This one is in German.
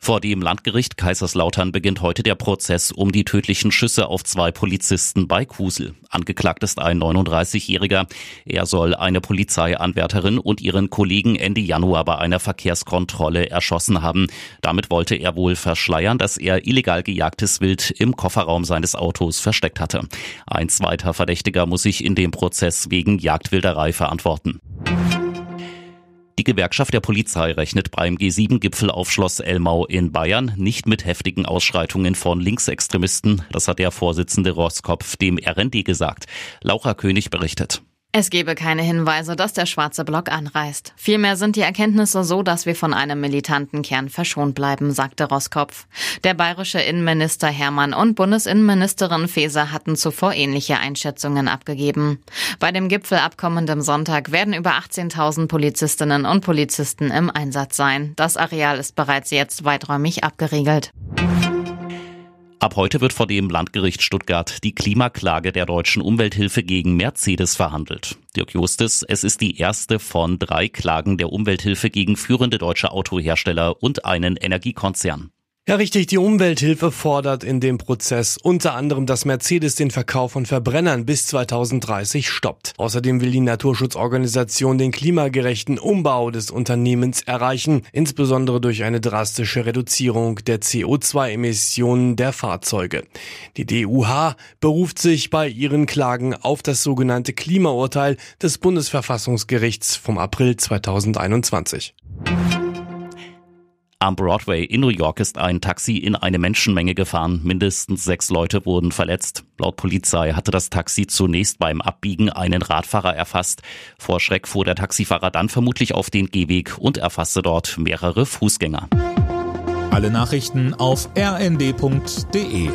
Vor dem Landgericht Kaiserslautern beginnt heute der Prozess um die tödlichen Schüsse auf zwei Polizisten bei Kusel. Angeklagt ist ein 39-Jähriger. Er soll eine Polizeianwärterin und ihren Kollegen Ende Januar bei einer Verkehrskontrolle erschossen haben. Damit wollte er wohl verschleiern, dass er illegal gejagtes Wild im Kofferraum seines Autos versteckt hatte. Ein zweiter Verdächtiger muss sich in dem Prozess wegen Jagdwilderei verantworten. Die Gewerkschaft der Polizei rechnet beim G7-Gipfel auf Schloss Elmau in Bayern nicht mit heftigen Ausschreitungen von Linksextremisten. Das hat der Vorsitzende Roskopf dem RND gesagt. Laura König berichtet. Es gebe keine Hinweise, dass der schwarze Block anreist. Vielmehr sind die Erkenntnisse so, dass wir von einem militanten Kern verschont bleiben, sagte Roskopf. Der bayerische Innenminister Hermann und Bundesinnenministerin Faeser hatten zuvor ähnliche Einschätzungen abgegeben. Bei dem Gipfel ab kommendem Sonntag werden über 18.000 Polizistinnen und Polizisten im Einsatz sein. Das Areal ist bereits jetzt weiträumig abgeriegelt. Ab heute wird vor dem Landgericht Stuttgart die Klimaklage der deutschen Umwelthilfe gegen Mercedes verhandelt. Dirk Justis, es ist die erste von drei Klagen der Umwelthilfe gegen führende deutsche Autohersteller und einen Energiekonzern. Ja, richtig. Die Umwelthilfe fordert in dem Prozess unter anderem, dass Mercedes den Verkauf von Verbrennern bis 2030 stoppt. Außerdem will die Naturschutzorganisation den klimagerechten Umbau des Unternehmens erreichen, insbesondere durch eine drastische Reduzierung der CO2-Emissionen der Fahrzeuge. Die DUH beruft sich bei ihren Klagen auf das sogenannte Klimaurteil des Bundesverfassungsgerichts vom April 2021. Am Broadway in New York ist ein Taxi in eine Menschenmenge gefahren. Mindestens sechs Leute wurden verletzt. Laut Polizei hatte das Taxi zunächst beim Abbiegen einen Radfahrer erfasst. Vor Schreck fuhr der Taxifahrer dann vermutlich auf den Gehweg und erfasste dort mehrere Fußgänger. Alle Nachrichten auf rnd.de